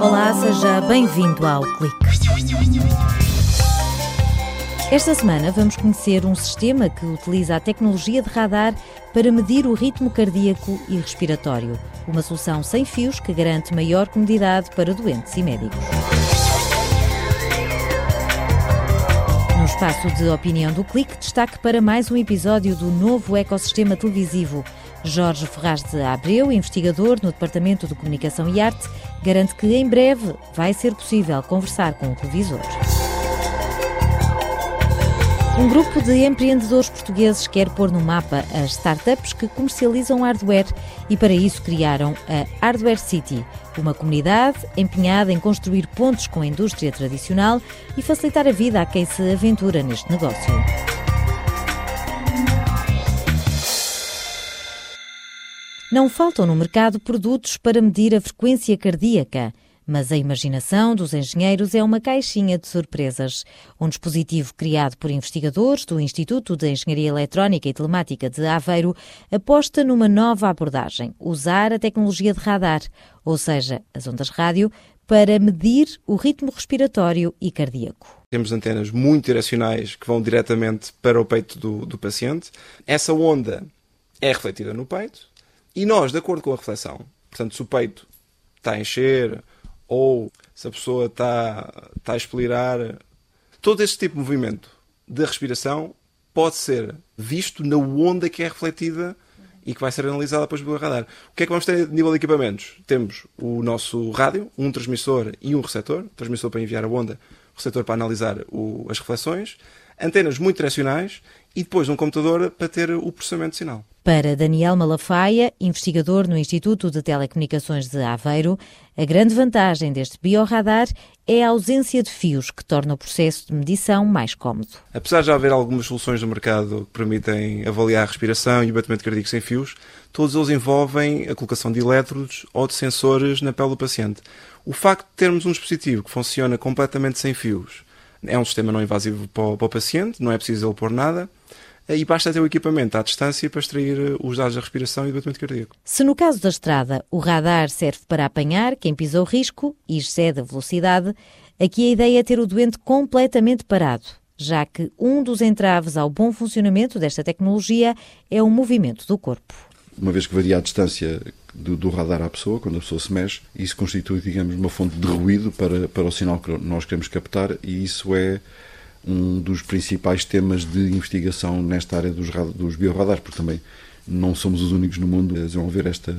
Olá, seja bem-vindo ao Clique. Esta semana vamos conhecer um sistema que utiliza a tecnologia de radar para medir o ritmo cardíaco e respiratório. Uma solução sem fios que garante maior comodidade para doentes e médicos. No espaço de opinião do Clique, destaque para mais um episódio do novo ecossistema televisivo. Jorge Ferraz de Abreu, investigador no Departamento de Comunicação e Arte, garante que em breve vai ser possível conversar com o televisor. Um grupo de empreendedores portugueses quer pôr no mapa as startups que comercializam hardware e, para isso, criaram a Hardware City, uma comunidade empenhada em construir pontos com a indústria tradicional e facilitar a vida a quem se aventura neste negócio. Não faltam no mercado produtos para medir a frequência cardíaca. Mas a imaginação dos engenheiros é uma caixinha de surpresas. Um dispositivo criado por investigadores do Instituto de Engenharia Eletrónica e Telemática de Aveiro aposta numa nova abordagem: usar a tecnologia de radar, ou seja, as ondas rádio, para medir o ritmo respiratório e cardíaco. Temos antenas muito direcionais que vão diretamente para o peito do, do paciente. Essa onda é refletida no peito e nós, de acordo com a reflexão, portanto, se o peito está a encher ou se a pessoa está, está a expirar. Todo este tipo de movimento de respiração pode ser visto na onda que é refletida e que vai ser analisada depois pelo radar. O que é que vamos ter a nível de equipamentos? Temos o nosso rádio, um transmissor e um receptor. Transmissor para enviar a onda, receptor para analisar o, as reflexões. Antenas muito direcionais e depois um computador para ter o processamento de sinal. Para Daniel Malafaia, investigador no Instituto de Telecomunicações de Aveiro, a grande vantagem deste biorradar é a ausência de fios, que torna o processo de medição mais cómodo. Apesar de já haver algumas soluções no mercado que permitem avaliar a respiração e o batimento cardíaco sem fios, todos eles envolvem a colocação de elétrodos ou de sensores na pele do paciente. O facto de termos um dispositivo que funciona completamente sem fios é um sistema não invasivo para o, para o paciente, não é preciso ele pôr nada e basta ter o equipamento à distância para extrair eh, os dados da respiração e do batimento cardíaco. Se no caso da estrada o radar serve para apanhar quem pisou risco e excede a velocidade, aqui a ideia é ter o doente completamente parado, já que um dos entraves ao bom funcionamento desta tecnologia é o movimento do corpo. Uma vez que varia a distância do, do, radar à pessoa, quando a pessoa se mexe, isso constitui, digamos, uma fonte de ruído para, para o sinal que nós queremos captar e isso é um dos principais temas de investigação nesta área dos, dos biorradares, porque também não somos os únicos no mundo a desenvolver esta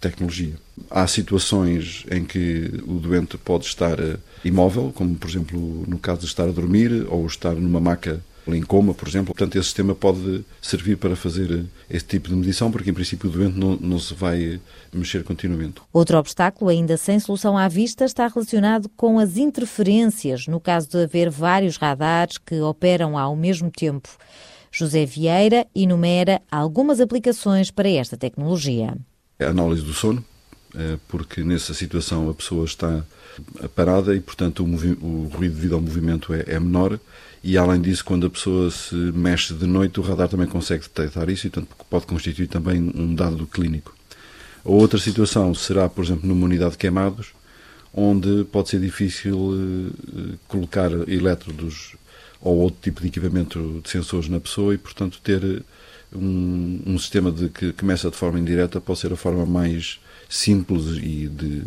tecnologia. Há situações em que o doente pode estar eh, imóvel, como por exemplo no caso de estar a dormir ou estar numa maca em coma, por exemplo. Portanto, esse sistema pode servir para fazer esse tipo de medição, porque em princípio o doente não, não se vai mexer continuamente. Outro obstáculo, ainda sem solução à vista, está relacionado com as interferências, no caso de haver vários radares que operam ao mesmo tempo. José Vieira enumera algumas aplicações para esta tecnologia. A análise do sono, eh, porque nessa situação a pessoa está parada e, portanto, o, o ruído devido ao movimento é, é menor e além disso, quando a pessoa se mexe de noite, o radar também consegue detectar isso e portanto, pode constituir também um dado clínico. A outra situação será, por exemplo, numa unidade de queimados, onde pode ser difícil uh, colocar elétrodos ou outro tipo de equipamento de sensores na pessoa e, portanto, ter um, um sistema de, que começa de forma indireta pode ser a forma mais simples e de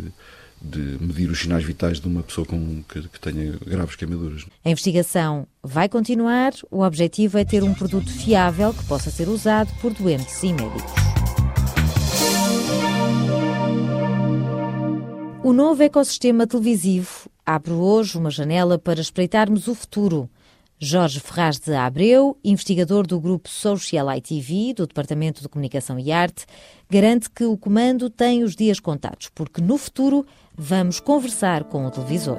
de medir os sinais vitais de uma pessoa com, que, que tenha graves queimaduras. A investigação vai continuar. O objetivo é ter um produto fiável que possa ser usado por doentes e médicos. O novo ecossistema televisivo abre hoje uma janela para espreitarmos o futuro. Jorge Ferraz de Abreu, investigador do grupo Social ITV, do Departamento de Comunicação e Arte, garante que o comando tem os dias contados, porque no futuro vamos conversar com o televisor.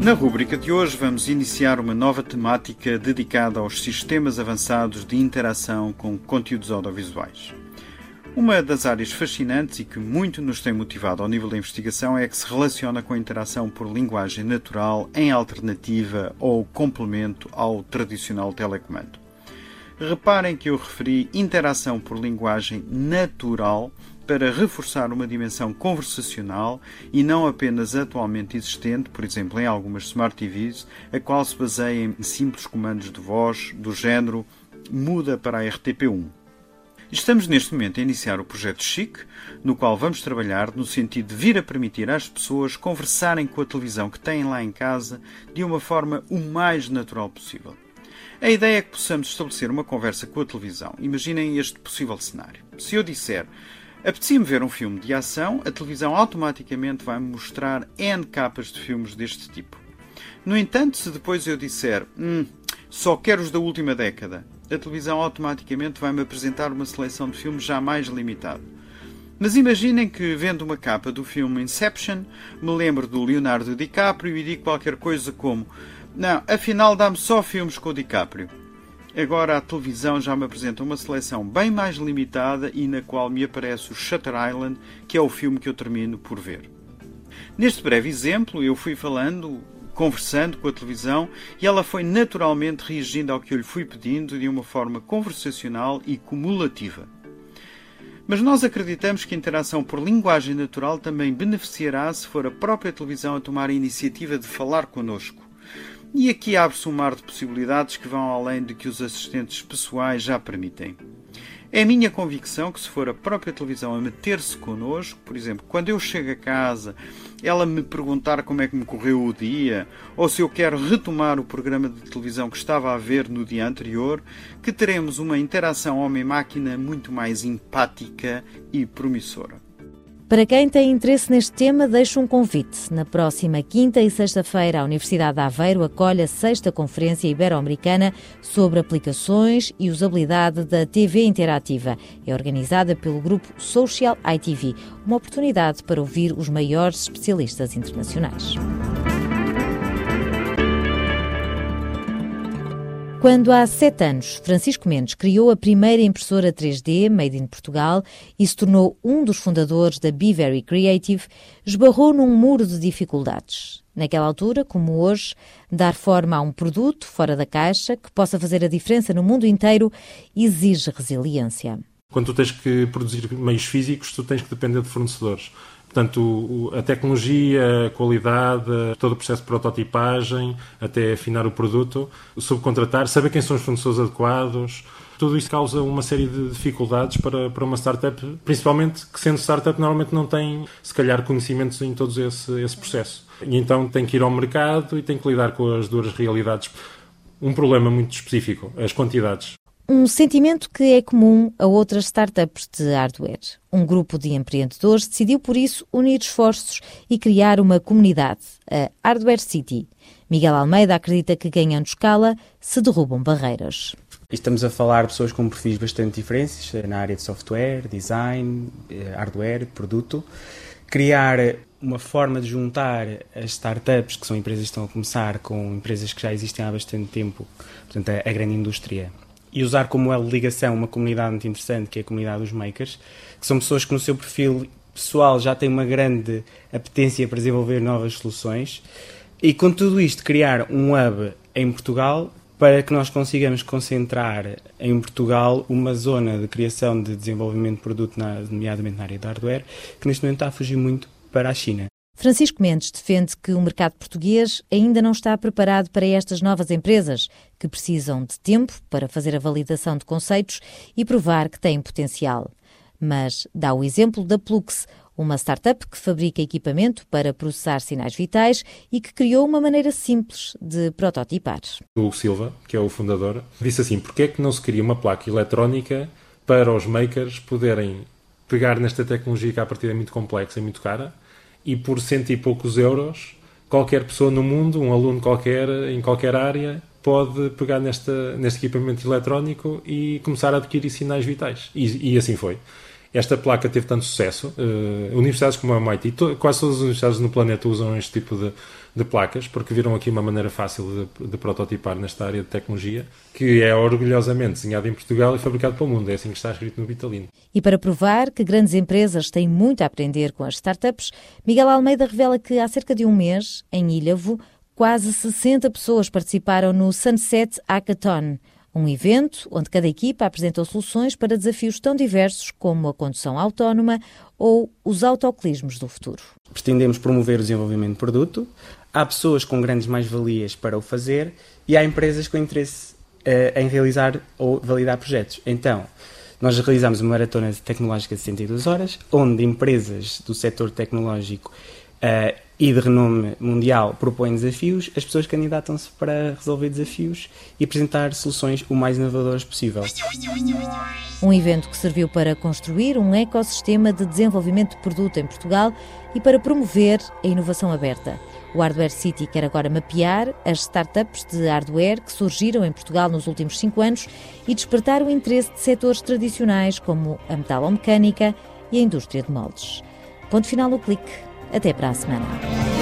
Na rúbrica de hoje vamos iniciar uma nova temática dedicada aos sistemas avançados de interação com conteúdos audiovisuais. Uma das áreas fascinantes e que muito nos tem motivado ao nível da investigação é que se relaciona com a interação por linguagem natural em alternativa ou complemento ao tradicional telecomando. Reparem que eu referi interação por linguagem natural para reforçar uma dimensão conversacional e não apenas atualmente existente, por exemplo, em algumas Smart TVs, a qual se baseia em simples comandos de voz do género muda para a RTP1. Estamos neste momento a iniciar o projeto Chic, no qual vamos trabalhar no sentido de vir a permitir às pessoas conversarem com a televisão que têm lá em casa de uma forma o mais natural possível. A ideia é que possamos estabelecer uma conversa com a televisão. Imaginem este possível cenário. Se eu disser apetecia-me ver um filme de ação, a televisão automaticamente vai-me mostrar N capas de filmes deste tipo. No entanto, se depois eu disser hum, só quero os da última década, a televisão automaticamente vai-me apresentar uma seleção de filmes já mais limitado. Mas imaginem que, vendo uma capa do filme Inception, me lembro do Leonardo DiCaprio e digo qualquer coisa como: Não, afinal dá-me só filmes com o DiCaprio. Agora a televisão já me apresenta uma seleção bem mais limitada e na qual me aparece o Shutter Island, que é o filme que eu termino por ver. Neste breve exemplo, eu fui falando conversando com a televisão e ela foi naturalmente reagindo ao que eu lhe fui pedindo de uma forma conversacional e cumulativa. Mas nós acreditamos que a interação por linguagem natural também beneficiará se for a própria televisão a tomar a iniciativa de falar connosco. E aqui abre-se um mar de possibilidades que vão além do que os assistentes pessoais já permitem. É minha convicção que, se for a própria televisão a meter-se connosco, por exemplo, quando eu chego a casa, ela me perguntar como é que me correu o dia, ou se eu quero retomar o programa de televisão que estava a ver no dia anterior, que teremos uma interação homem-máquina muito mais empática e promissora. Para quem tem interesse neste tema, deixo um convite. Na próxima quinta e sexta-feira, a Universidade de Aveiro acolhe a sexta Conferência Ibero-Americana sobre aplicações e usabilidade da TV interativa. É organizada pelo grupo Social ITV, uma oportunidade para ouvir os maiores especialistas internacionais. Quando há sete anos Francisco Mendes criou a primeira impressora 3D made in Portugal e se tornou um dos fundadores da Be Very Creative, esbarrou num muro de dificuldades. Naquela altura, como hoje, dar forma a um produto fora da caixa que possa fazer a diferença no mundo inteiro exige resiliência. Quando tu tens que produzir meios físicos, tu tens que depender de fornecedores. Portanto, a tecnologia, a qualidade, todo o processo de prototipagem, até afinar o produto, subcontratar, saber quem são os fornecedores adequados, tudo isso causa uma série de dificuldades para, para uma startup, principalmente que sendo startup normalmente não tem, se calhar, conhecimentos em todo esse, esse processo. E então tem que ir ao mercado e tem que lidar com as duras realidades. Um problema muito específico, as quantidades. Um sentimento que é comum a outras startups de hardware. Um grupo de empreendedores decidiu, por isso, unir esforços e criar uma comunidade, a Hardware City. Miguel Almeida acredita que, ganhando escala, se derrubam barreiras. Estamos a falar de pessoas com perfis bastante diferentes na área de software, design, eh, hardware, produto. Criar uma forma de juntar as startups, que são empresas que estão a começar, com empresas que já existem há bastante tempo, portanto, a grande indústria e usar como elo de ligação uma comunidade muito interessante, que é a comunidade dos makers, que são pessoas que no seu perfil pessoal já têm uma grande apetência para desenvolver novas soluções e com tudo isto criar um hub em Portugal para que nós consigamos concentrar em Portugal uma zona de criação de desenvolvimento de produto, nomeadamente na área de hardware, que neste momento está a fugir muito para a China. Francisco Mendes defende que o mercado português ainda não está preparado para estas novas empresas, que precisam de tempo para fazer a validação de conceitos e provar que têm potencial. Mas dá o exemplo da Plux, uma startup que fabrica equipamento para processar sinais vitais e que criou uma maneira simples de prototipar. O Silva, que é o fundador, disse assim: por que é que não se cria uma placa eletrónica para os makers poderem pegar nesta tecnologia que a partir é muito complexa e muito cara e por cento e poucos euros, qualquer pessoa no mundo, um aluno qualquer, em qualquer área, pode pegar nesta, neste equipamento eletrónico e começar a adquirir sinais vitais. E, e assim foi. Esta placa teve tanto sucesso. Uh, universidades como a MIT, to, quase todas as universidades no planeta usam este tipo de, de placas, porque viram aqui uma maneira fácil de, de, prototipar nesta área de tecnologia, que é orgulhosamente desenhada em Portugal e fabricada para o mundo. É assim que está escrito no Vitalino. E para provar que grandes empresas têm muito a aprender com as startups, Miguel Almeida revela que há cerca de um mês, em Ilhavo, quase 60 pessoas participaram no Sunset Hackathon, Um evento onde cada equipa apresentou soluções para desafios tão diversos como a condução autónoma ou os autoclismos do futuro. Pretendemos promover o desenvolvimento de produto, há pessoas com grandes mais-valias para o fazer e há empresas com interesse uh, em realizar ou validar projetos. Então, nós realizamos uma maratona tecnológica de 62 horas, onde empresas do setor tecnológico uh, e de renome mundial propõem desafios, as pessoas candidatam-se para resolver desafios e apresentar soluções o mais inovadoras possível. Um evento que serviu para construir um ecossistema de desenvolvimento de produto em Portugal e para promover a inovação aberta. O Hardware City quer agora mapear as startups de hardware que surgiram em Portugal nos últimos cinco anos e despertar o interesse de setores tradicionais como a metalomecânica e a indústria de moldes. Ponto final no clique. Até para a semana.